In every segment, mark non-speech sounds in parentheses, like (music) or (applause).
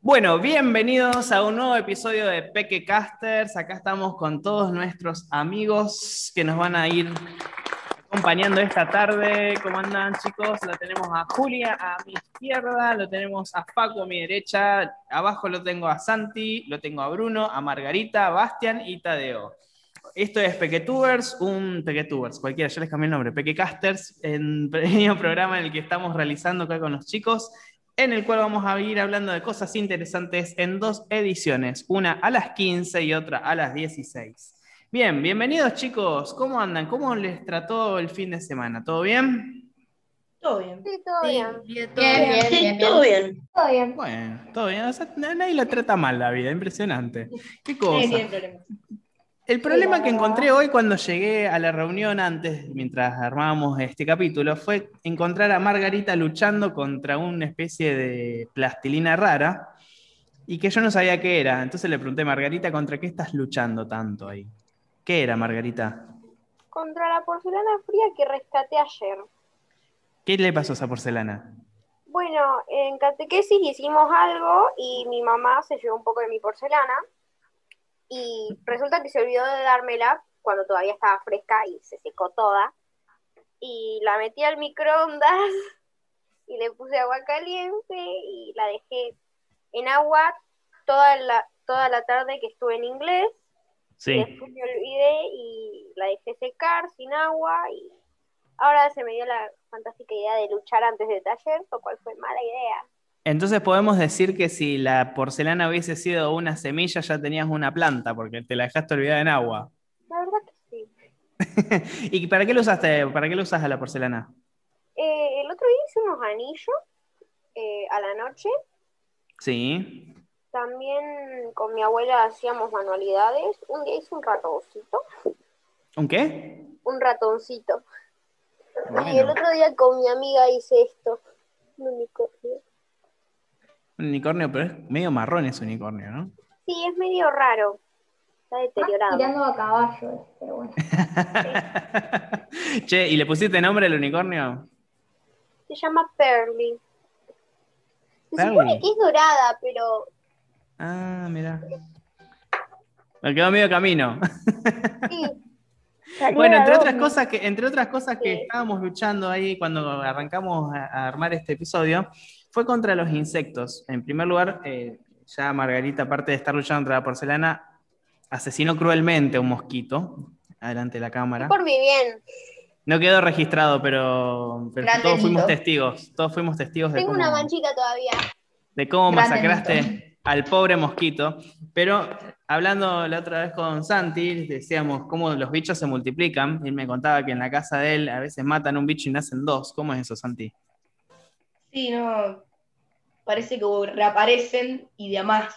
Bueno, bienvenidos a un nuevo episodio de Peque Casters. Acá estamos con todos nuestros amigos que nos van a ir acompañando esta tarde. ¿Cómo andan, chicos? Lo tenemos a Julia a mi izquierda, lo tenemos a Paco a mi derecha, abajo lo tengo a Santi, lo tengo a Bruno, a Margarita, a Bastian y Tadeo. Esto es Pequetubers, un Pequetubers, cualquiera, yo les cambié el nombre, Pequecasters, un (laughs) pequeño programa en el que estamos realizando acá con los chicos, en el cual vamos a ir hablando de cosas interesantes en dos ediciones, una a las 15 y otra a las 16. Bien, bienvenidos chicos, ¿cómo andan? ¿Cómo les trató el fin de semana? ¿Todo bien? Todo bien. Sí, todo bien. Bien, todo bien. Todo bien. Todo bien. Bueno, todo bien. O sea, nadie la trata mal la vida, impresionante. ¿Qué cosa? El problema que encontré hoy cuando llegué a la reunión antes, mientras armábamos este capítulo, fue encontrar a Margarita luchando contra una especie de plastilina rara y que yo no sabía qué era. Entonces le pregunté, Margarita, ¿contra qué estás luchando tanto ahí? ¿Qué era, Margarita? Contra la porcelana fría que rescaté ayer. ¿Qué le pasó a esa porcelana? Bueno, en catequesis hicimos algo y mi mamá se llevó un poco de mi porcelana y resulta que se olvidó de dármela cuando todavía estaba fresca y se secó toda. Y la metí al microondas (laughs) y le puse agua caliente y la dejé en agua toda la, toda la tarde que estuve en inglés. Y Sí. después me olvidé y la dejé secar sin agua y ahora se me dio la fantástica idea de luchar antes del taller, lo cual fue mala idea. Entonces podemos decir que si la porcelana hubiese sido una semilla, ya tenías una planta, porque te la dejaste olvidada en agua. La verdad que sí. (laughs) ¿Y para qué lo usaste? ¿Para qué lo usas a la porcelana? Eh, el otro día hice unos anillos eh, a la noche. Sí. También con mi abuela hacíamos manualidades. Un día hice un ratoncito. ¿Un qué? Un ratoncito. Bueno. Y el otro día con mi amiga hice esto. Un unicornio. Un unicornio, pero es medio marrón ese unicornio, ¿no? Sí, es medio raro. Está deteriorado. tirando a caballo, pero bueno. (laughs) che, ¿y le pusiste nombre al unicornio? Se llama Pearly. Se Pearly. supone que es dorada, pero Ah, mira. Me quedó medio camino. sí. (laughs) Bueno, entre otras cosas que, entre otras cosas que Sí. estábamos luchando ahí cuando arrancamos a, a armar este episodio, fue contra los insectos. En primer lugar, eh, ya Margarita, aparte de estar luchando contra la porcelana, asesinó cruelmente a un mosquito adelante de la cámara. Por mi bien. No quedó registrado, pero, todos fuimos testigos. Todos fuimos testigos de Tengo cómo, una manchita todavía. de cómo Gran masacraste delito. al pobre mosquito. Pero hablando la otra vez con Santi, decíamos cómo los bichos se multiplican. Él me contaba que en la casa de él a veces matan un bicho y nacen dos. ¿Cómo es eso, Santi? Sí, no. Parece que reaparecen y de a más.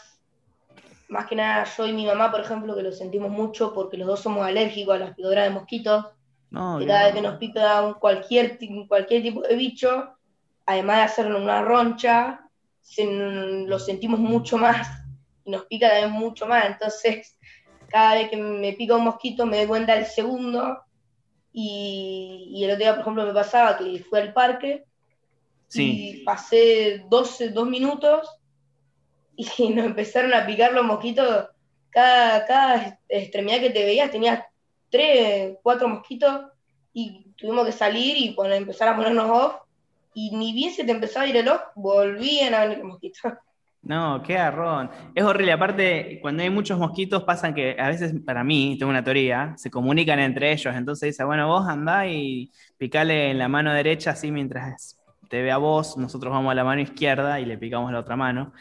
Más que nada, yo y mi mamá, por ejemplo, que lo sentimos mucho porque los dos somos alérgicos a las picaduras de mosquitos. No, que no. cada vez que nos pica un cualquier, cualquier tipo de bicho, además de hacerlo una roncha, se- lo sentimos mucho más y nos pica también mucho más. Entonces, cada vez que me pica un mosquito me doy cuenta el segundo. Y, y el otro día, por ejemplo, me pasaba que fui al parque Sí. y pasé 12, dos minutos y (laughs) nos empezaron a picar los mosquitos. Cada, cada extremidad que te veías tenías tres, cuatro mosquitos y tuvimos que salir y poner- empezar a ponernos off. Y ni bien se te empezaba a ir el off, volvían a venir los mosquitos. (laughs) No, qué garrón. Es horrible. Aparte, cuando hay muchos mosquitos, pasan que a veces, para mí, tengo una teoría, se comunican entre ellos. Entonces dice, bueno, vos andá y picale en la mano derecha, así mientras te ve a vos, nosotros vamos a la mano izquierda y le picamos la otra mano.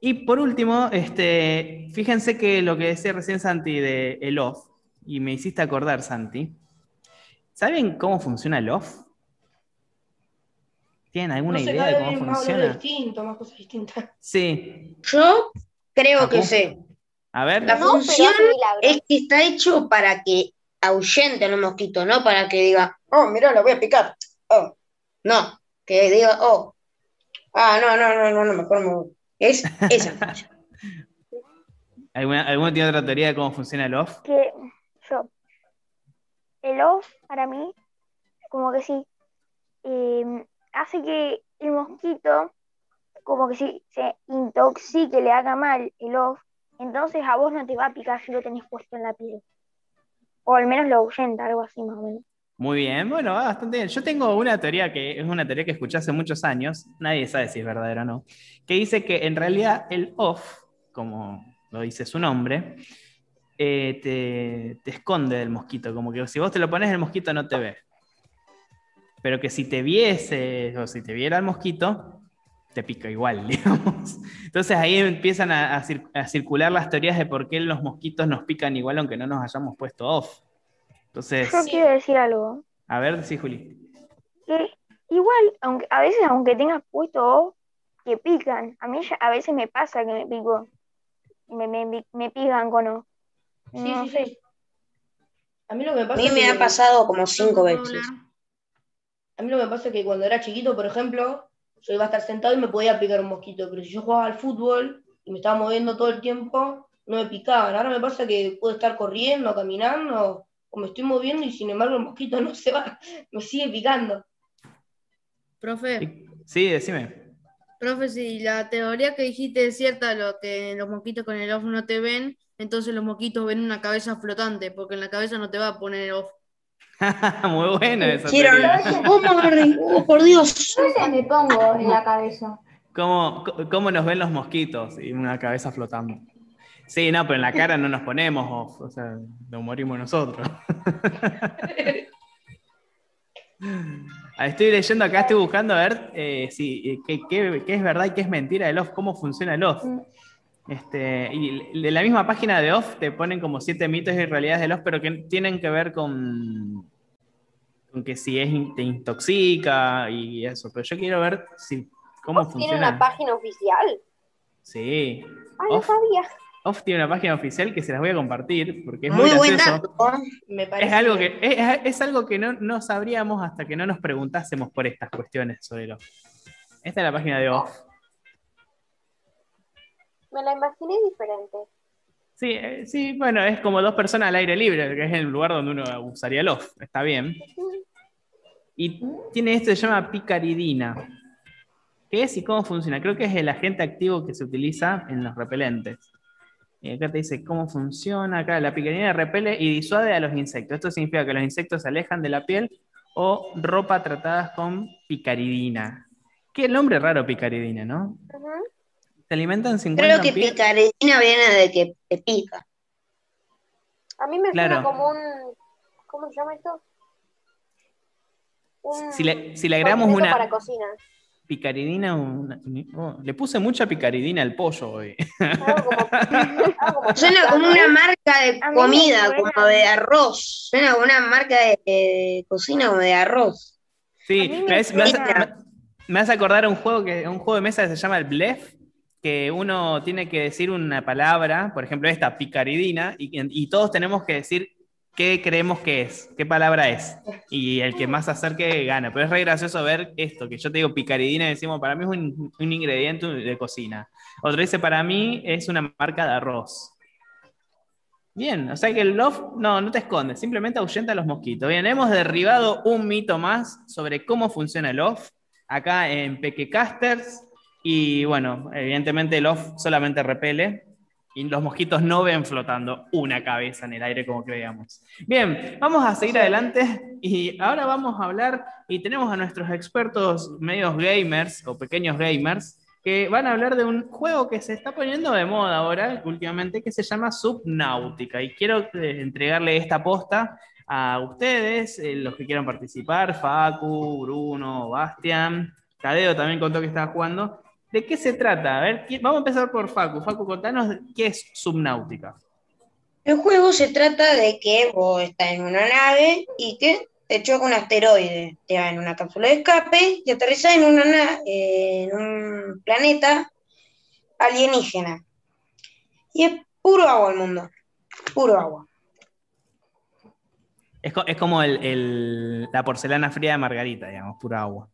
Y por último, este, fíjense que lo que decía recién Santi de el off, y me hiciste acordar, Santi. ¿Saben cómo funciona el off? ¿Tienen alguna no sé, idea de cómo más funciona? más cosas distintas. Sí. Yo creo que sé. A ver. La No, función es que está hecho para que ahuyente a los mosquitos, no para que diga, oh, mira, lo voy a picar. Oh, no, que diga, oh, ah, no, no, no, no, no, mejor me voy. Es esa. (laughs) ¿Alguna, ¿Alguno tiene otra teoría de cómo funciona el off? Que yo, el off para mí, como que si eh, hace que el mosquito como que si se intoxique, le haga mal el off, entonces a vos no te va a picar si lo tenés puesto en la piel. O al menos lo ahuyenta, algo así más o menos. Muy bien, bueno, va bastante bien. Yo tengo una teoría que es una teoría que escuché hace muchos años, nadie sabe si es verdadera o no, que dice que en realidad el off, como lo dice su nombre, eh, te, esconde del mosquito, como que si vos te lo pones el mosquito no te ve. Pero que si te viese o si te viera el mosquito, te pica igual, (laughs) digamos. Entonces ahí empiezan a circular las teorías de por qué los mosquitos nos pican igual aunque no nos hayamos puesto off. Entonces, Yo quiero decir algo, a ver, sí, Juli. que igual, aunque, a veces aunque tengas puesto que pican. A mí ya- a veces me pasa que me pico, me, me, me pican con off. Sí, No sí, sé. sí. A mí lo que me A pasa mí es me que- ha pasado como cinco ¿Puedo veces. A mí lo que me pasa es que cuando era chiquito, por ejemplo, yo iba a estar sentado y me podía picar un mosquito, pero si yo jugaba al fútbol y me estaba moviendo todo el tiempo, no me picaban. Ahora me pasa que puedo estar corriendo, caminando, o me estoy moviendo y sin embargo el mosquito no se va, (laughs) me sigue picando. Profe, Sí, decime. profe, si la teoría que dijiste es cierta, lo que los mosquitos con el off no te ven, entonces los mosquitos ven una cabeza flotante, porque en la cabeza no te va a poner el off. (laughs) Muy buena esa Quiero teoría. ¿Cómo me- oh, por Dios. Yo se me pongo en la cabeza. ¿Cómo, cómo nos ven los mosquitos? Y una cabeza flotando. Sí, no, pero en la cara no nos ponemos off, o sea, nos morimos nosotros. (laughs) Ah, Estoy leyendo acá, estoy buscando a ver eh, si, eh, qué, qué- qué es verdad y qué es mentira del off, cómo funciona el off. Mm. Este, y de la misma página de off te ponen como siete mitos y realidades del off, pero que tienen que ver con, con que si es, te intoxica y eso. Pero yo quiero ver si, cómo ¿Tiene funciona. una página oficial? Sí. Ay, no Off, sabía. Off tiene una página oficial que se las voy a compartir porque es muy, Muy buen gracioso. dato. Me parece Es algo que, es, es algo que no, no sabríamos hasta que no nos preguntásemos por estas cuestiones sobre el off. Esta es la página de off. Me la imaginé diferente. Sí, eh, sí, bueno, es como dos personas al aire libre, que es el lugar donde uno usaría el off. Está bien. Y tiene esto que se llama picaridina. ¿Qué es y cómo funciona? Creo que es el agente activo que se utiliza en los repelentes. Y acá te dice cómo funciona. Acá la picaridina repele y disuade a los insectos. Esto significa que los insectos se alejan de la piel o ropa tratadas con picaridina. Qué nombre raro picaridina, ¿no? Se alimentan 50 Creo que picaridina viene de que te pica. A mí me Claro. suena como un. ¿Cómo se llama esto? Un Si le, si le agregamos una para cocina. Picaridina, una- oh, le puse mucha picaridina al pollo hoy. (laughs) Suena como una marca de comida, como de arroz. Suena como una marca de, de cocina como de arroz. Sí, me, me hace- me hace, suena- me hace acordar a un juego, que, un juego de mesa que se llama el Blef, que uno tiene que decir una palabra, por ejemplo esta, picaridina, y, y todos tenemos que decir qué creemos que es, qué palabra es. Y el que más acerque gana. Pero es re gracioso ver esto, que yo te digo picaridina y decimos, para mí es un, un ingrediente de cocina. Otro dice, para mí es una marca de arroz. Bien, o sea que el love no, no te esconde, simplemente ahuyenta a los mosquitos. Bien, hemos derribado un mito más sobre cómo funciona el off acá en Pequecasters. Y bueno, evidentemente el off solamente repele y los mosquitos no ven flotando una cabeza en el aire como creíamos. Bien, vamos a seguir adelante y ahora vamos a hablar y tenemos a nuestros expertos medios gamers o pequeños gamers que van a hablar de un juego que se está poniendo de moda ahora últimamente que se llama Subnautica y quiero eh, entregarle esta posta a ustedes, eh, los que quieran participar, Facu, Bruno, Bastian, Tadeo también contó que estaba jugando. ¿De qué se trata? A ver, ¿quién- vamos a empezar por Facu. Facu, contanos qué es Subnautica. El juego se trata de que vos estás en una nave y que te choca un asteroide. Te va en una cápsula de escape y aterrizas en, una na- en un planeta alienígena. Y es puro agua el mundo. Puro agua. Es, co- es como el- el- la porcelana fría de Margarita, digamos, pura agua.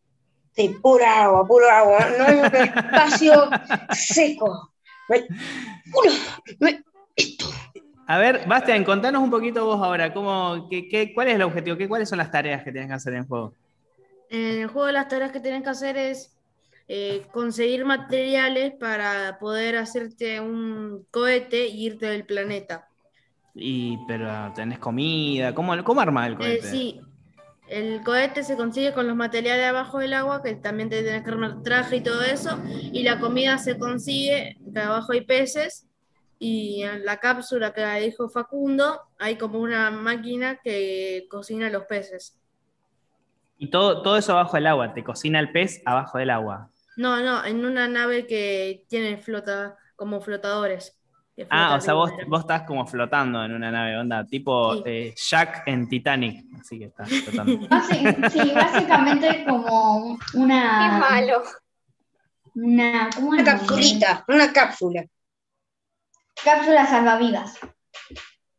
Sí, pura agua, puro agua. No hay un espacio seco. No hay- Puro. no hay- Esto. A ver, Bastian, contanos un poquito vos ahora, cómo, qué, qué- ¿cuál es el objetivo? ¿Qué, ¿Cuáles son las tareas que tienes que hacer en el juego? En el juego las tareas que tenés que hacer es eh, conseguir materiales para poder hacerte un cohete y irte del planeta. Y, pero tenés comida, ¿cómo, cómo arma el Eh, cohete? sí, el cohete se consigue con los materiales abajo del agua, que también te tenés que armar traje y todo eso, y la comida se consigue, que abajo hay peces, y en la cápsula que dijo Facundo, hay como una máquina que cocina los peces. Y todo, todo eso abajo del agua, te cocina el pez abajo del agua. No, no, en una nave que tiene flota, como flotadores. Ah, o sea, vos, vos estás como flotando en una nave, onda, tipo Sí. eh, Jack en Titanic, así que estás flotando. (laughs) Sí, básicamente como Qué una, malo. una, ¿cómo Una es? capsulita, una cápsula. Cápsula salvavidas.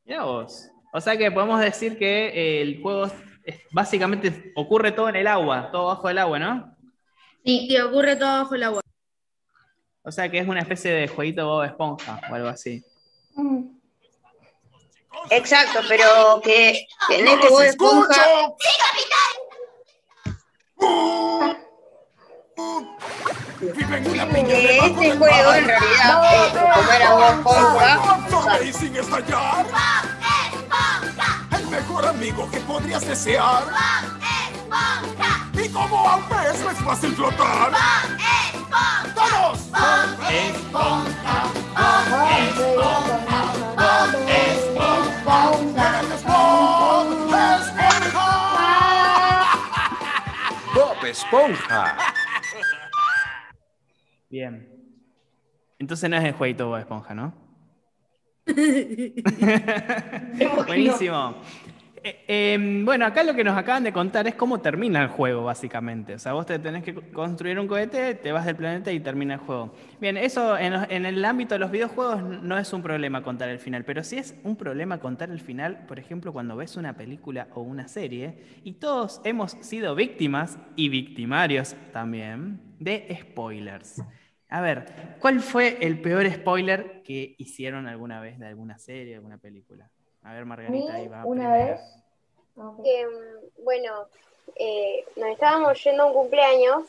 Mirá vos. O sea que podemos decir que eh, el juego es- es- básicamente ocurre todo en el agua, todo bajo el agua, ¿no? Sí, Y ocurre todo bajo el agua. O sea que es una especie de jueguito Bob Esponja o algo así. Exacto, pero que, que en este Bob Esponja. Viven una Que este juego en realidad, eh, como era Bob Esponja, y sin estallar. El mejor amigo que podrías desear. Y como a un pez no es fácil flotar. ¡Todos! Bob Esponja. Bien. Entonces no es el jueguito Bob Esponja, ¿no? (laughs) (laughs) Buenísimo. Eh, eh, bueno, acá lo que nos acaban de contar es cómo termina el juego, básicamente. O sea, vos te tenés que construir un cohete, te vas del planeta y termina el juego. Bien, eso en, el ámbito de los videojuegos no es un problema contar el final, pero sí es un problema contar el final, por ejemplo, cuando ves una película o una serie, y todos hemos sido víctimas y victimarios también de spoilers. A ver, ¿cuál fue el peor spoiler que hicieron alguna vez de alguna serie, alguna película? A ver, Margarita, ahí va. una vez. Ok. Em, bueno, eh, nos estábamos yendo a un cumpleaños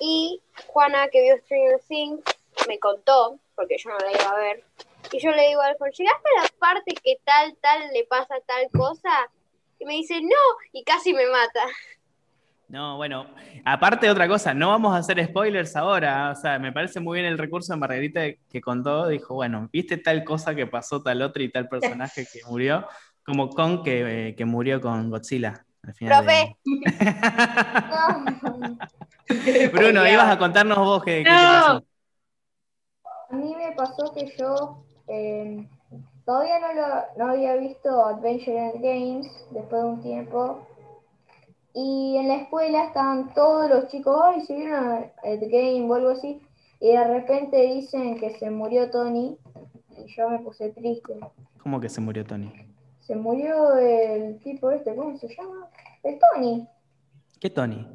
y Juana, que vio Stranger Things, me contó, porque yo no la iba a ver, y yo le digo a Alfon, ¿llegaste a la parte que tal, tal le pasa tal cosa? Y me dice, no, y casi me mata. No, bueno, aparte de otra cosa, no vamos a hacer spoilers ahora. O sea, me parece muy bien el recurso de Margarita que contó. Dijo, bueno, ¿viste tal cosa que pasó, tal otra y tal personaje que (laughs) murió? Como Kong que, eh, que murió con Godzilla. Al final de- Profe, (laughs) Bruno, ibas a contarnos vos qué, qué te pasó. A mí me pasó que yo eh, todavía no, lo, no había visto Adventure Games después de un tiempo. Y en la escuela estaban todos los chicos, ay, si vieron The Game o algo así. Y de repente dicen que se murió Tony. Y yo me puse triste. ¿Cómo que se murió Tony? Se murió el tipo este, ¿cómo se llama? El Tony. ¿Qué Tony?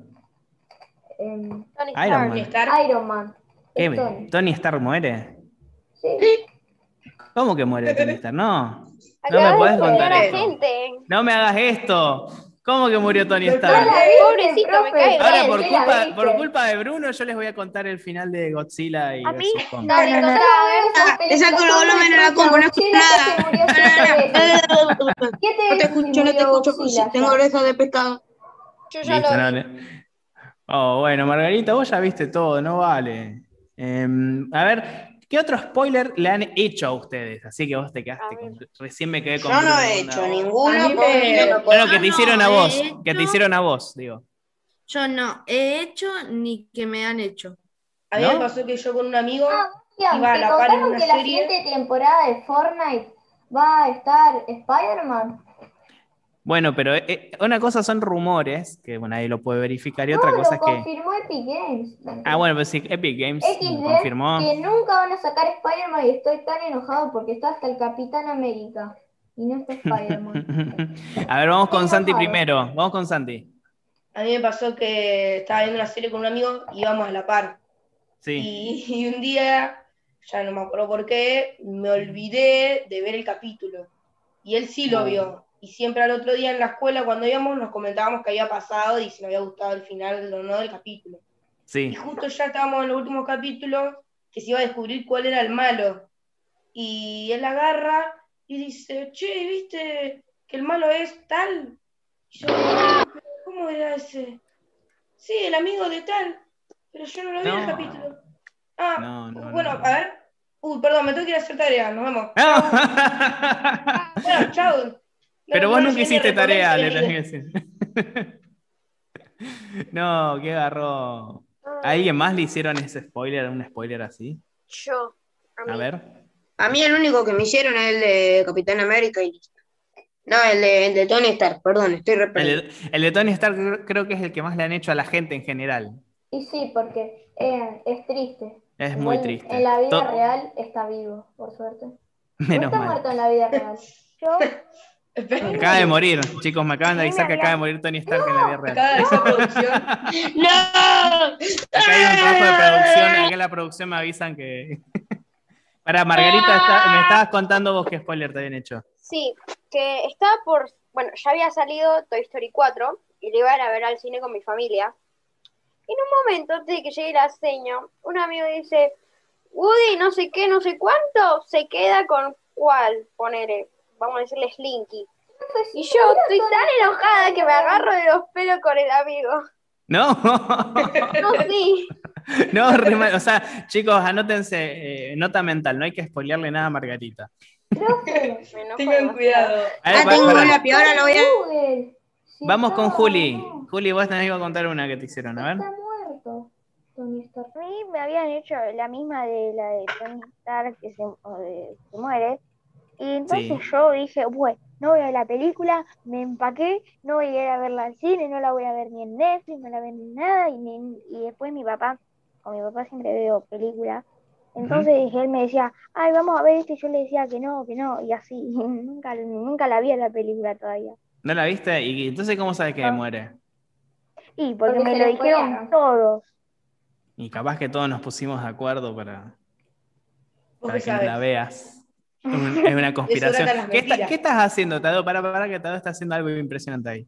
em, Tony Iron Stark. Man. Iron Man. ¿Qué? El Tony. ¿Tony Stark muere? Sí. ¿Cómo que muere Tony Stark? No. (laughs) No me joder contar esto. No me hagas esto. ¿Cómo que murió Tony No Stark? Pobrecito, me profe. cae Ahora, por culpa, por culpa de Bruno, yo les voy a contar el final de Godzilla y A mí. Dale, no, no. contá. Ah, el volumen a la no escucho nada. ¿Qué te No te escucho, no te escucho, tengo orejas de pescado. Yo ya Listo, lo no Oh, bueno, Margarita, vos ya viste todo, no vale. Em, a ver, ¿qué otro spoiler le han hecho a ustedes? Así que vos te quedaste con- Recién me quedé con. Yo no he hecho ninguno, me- no lo No, puedo. no, que te hicieron a vos. he Que te hicieron a vos, digo. Yo no he hecho ni que me han hecho. A mí ¿No? me pasó que yo con un amigo Sebastián, Iba a ¿te la par en contaron una que la siguiente temporada de Fortnite va a estar Spider-Man? Bueno, pero eh, una cosa son rumores, que bueno, nadie lo puede verificar, y No, otra cosa lo es que. confirmó Epic Games. Ah, bueno, pues sí, Epic Games XD, confirmó. que nunca van a sacar Spider-Man y estoy tan enojado porque está hasta el Capitán América y no está Spider-Man. (laughs) a ver, vamos con Santi primero. Vamos con Santi. A mí me pasó que estaba viendo una serie con un amigo y íbamos a la par. Sí. Y, (laughs) y un día, ya no me acuerdo por qué, me olvidé de ver el capítulo. Y él sí lo Oh. vio. Y siempre al otro día en la escuela cuando íbamos nos comentábamos qué había pasado y si nos había gustado el final o no del capítulo. Y Sí. justo ya estábamos en los últimos capítulos que se iba a descubrir cuál era el malo. Y él agarra y dice, che, ¿viste que el malo es tal? Y yo, "¿Pero ¿cómo era ese? Sí, el amigo de tal, pero yo no lo vi en el capítulo. Ah, No, no, bueno, no. a ver. Uy, perdón, me tengo que ir a hacer tarea, nos vemos. No. (laughs) Bueno, chao. No, Pero no vos nunca hiciste tarea, le tenés que decir. (laughs) No, qué garrón. ¿A alguien más le hicieron ese spoiler, un spoiler así? Yo. A mí. A ver. A mí el único que me hicieron es el de Capitán América y. No, el de, el de Tony Stark, perdón, estoy re El de, el de Tony Stark creo- que es el que más le han hecho a la gente en general. Y sí, porque eh, es triste. Es muy triste. En la vida To- real está vivo, por suerte. No (laughs) Menos está mal. muerto en la vida real. (laughs) Yo, Acaba de morir, chicos, me acaban de avisar que acaba de morir Tony Stark en la vida real. Acaba de producción. (laughs) ¡No! Acá hay un trabajo de producción, acá en la producción me avisan que. (laughs) Para Margarita, está- me estabas contando vos qué spoiler te habían hecho. Sí, que estaba por. Bueno, ya había salido Toy Story 4 y le iban a ver al cine con mi familia. Y en un momento, antes de que llegue la seño, un amigo dice: Woody, no sé qué, no sé cuánto, se queda con cuál, ponele. Vamos a decirle Slinky. Y yo estoy tan enojada que me agarro de los pelos con el amigo. No, (laughs) No, sí. (laughs) no, re mal. o sea, chicos, anótense, eh, nota mental, no hay que spoilearle nada a Margarita. Profe, (laughs) Tengan cuidado. A ver, Ah, tengo pará. un lápiz, ahora lo voy a... Vamos está- con Juli. Juli, vos tenés que contar una que te hicieron, a ver. Está muerto. Tony Stark. a mí me habían hecho la misma de la de Tony Stark que se, o de- que muere. Y entonces Sí. yo dije, bueno, no voy a ver la película, me empaqué, no voy a ir a verla al cine, no la voy a ver ni en Netflix, no la veo ni en nada. Y, ni- y después mi papá, con mi papá siempre veo películas. Entonces él me decía, ay, vamos a ver esto, y yo le decía que no, que no, y así, (laughs) nunca, nunca la vi a la película todavía. ¿No la viste? ¿Y entonces cómo sabes que No. muere? Y porque, Porque me lo dijeron todos. Y capaz que todos nos pusimos de acuerdo para, para que no la sabes. veas. Es un- es una (laughs) conspiración. ¿Qué, está- qué estás haciendo, Tadeo? Para, para que Tadeo está haciendo algo impresionante ahí.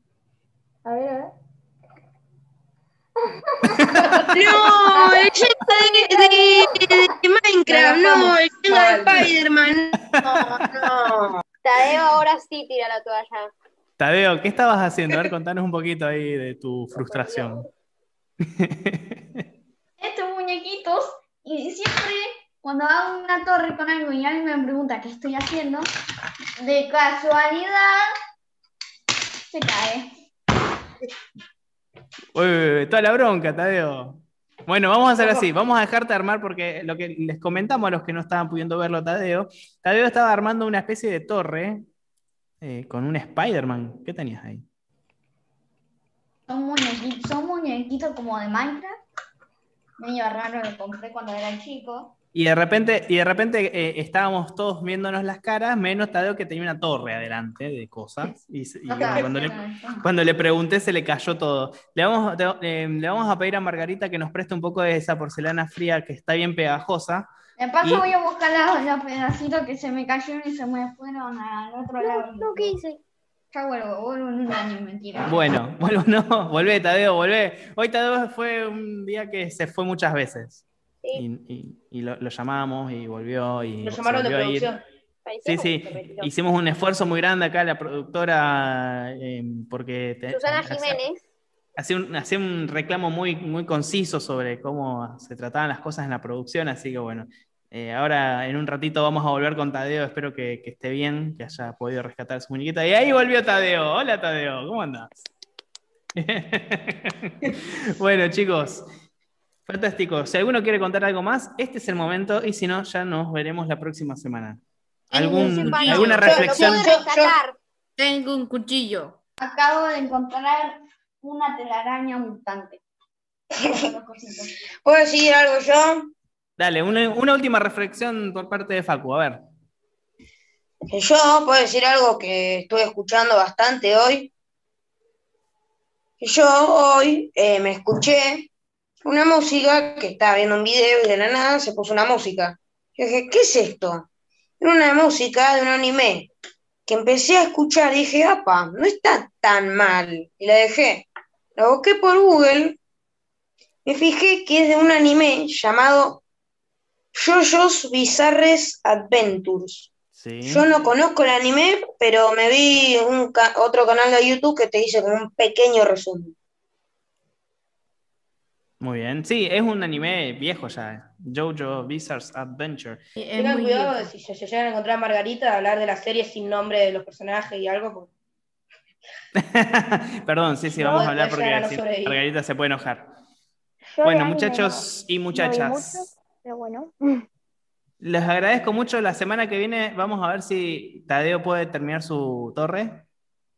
A ver, a ver. (laughs) No, el de, de- de Minecraft, no, el de. Spider-Man. No, no. Tadeo ahora sí tira la toalla. Tadeo, ¿qué estabas haciendo? A ver, contanos un poquito ahí de tu frustración. estos muñequitos y siempre cuando hago una torre con algo y alguien me pregunta qué estoy haciendo, de casualidad se cae. Uy, uy, uy, toda la bronca, Tadeo. Bueno, vamos a hacer así, vamos a dejarte armar porque lo que les comentamos a los que no estaban pudiendo verlo, Tadeo, Tadeo estaba armando una especie de torre eh, con un Spider-Man. ¿Qué tenías ahí? Son muñequitos, son muñequitos como de Minecraft. Medio raro, lo compré cuando era chico. Y de repente, y de repente eh, estábamos todos viéndonos las caras, menos Tadeo que tenía una torre adelante de cosas. Y, y No estaba cuando, le, cuando le pregunté se le cayó todo. Le vamos, te- eh, le vamos a pedir a Margarita que nos preste un poco de esa porcelana fría que está bien pegajosa. De paso Y- voy a buscar los, los pedacitos que se me cayeron y se me fueron al otro lado. No, ¿qué hice? Ya vuelvo, vuelvo en un año, mentira. Bueno, (laughs) bueno, no, volvé, Tadeo, volvé. Hoy Tadeo fue un día que se fue muchas veces. Sí. Y, y- y lo, lo llamamos y volvió. Y Lo llamaron de producción. Sí, sí. Hicimos un esfuerzo muy grande acá, la productora, eh, porque te- Susana Jiménez. hacía un, hacía un reclamo muy, muy conciso sobre cómo se trataban las cosas en la producción, así que bueno, eh, ahora en un ratito vamos a volver con Tadeo, espero que, que esté bien, que haya podido rescatar su muñequita. Y ahí volvió Tadeo. Hola Tadeo, ¿cómo andás? (laughs) bueno chicos, fantástico. Si alguno quiere contar algo más, este es el momento y si no, ya nos veremos la próxima semana. ¿Algún-. ¿Alguna Yo- reflexión? Lo puedo rescatar. Tengo un cuchillo. Acabo de encontrar una telaraña mutante. (laughs) ¿Puedo decir algo yo? Dale, una, una última reflexión por parte de Facu, a ver. Yo puedo decir algo que estuve escuchando bastante hoy. Yo hoy eh, me escuché una música que estaba viendo un video y de la nada se puso una música. Yo dije, ¿qué es esto? Era una música de un anime que empecé a escuchar y dije, apa, no está tan mal. Y la dejé. La busqué por Google. Me fijé que es de un anime llamado JoJo's Bizarres Adventures. Sí. Yo no conozco el anime, pero me vi un ca- otro canal de YouTube que te dice como un pequeño resumen. Muy bien. Sí, es un anime viejo ya. Jojo Bizarre's Adventure. Tengan cuidado de si se llegan a encontrar a Margarita de hablar de la serie sin nombre de los personajes y algo. (laughs) Perdón, sí, sí, No, vamos a hablar porque no. Margarita se puede enojar. Yo Bueno, muchachos y no muchachas. mucho, pero bueno. Les agradezco mucho. La semana que viene vamos a ver si Tadeo puede terminar su torre.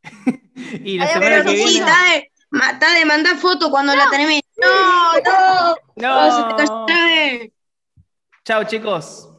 (laughs) y la Tadeo, semana que sí, viene. Tade, ma- Tade, mandá foto cuando la termine. No, no, no, se te cayó ¡No! Chao, chicos.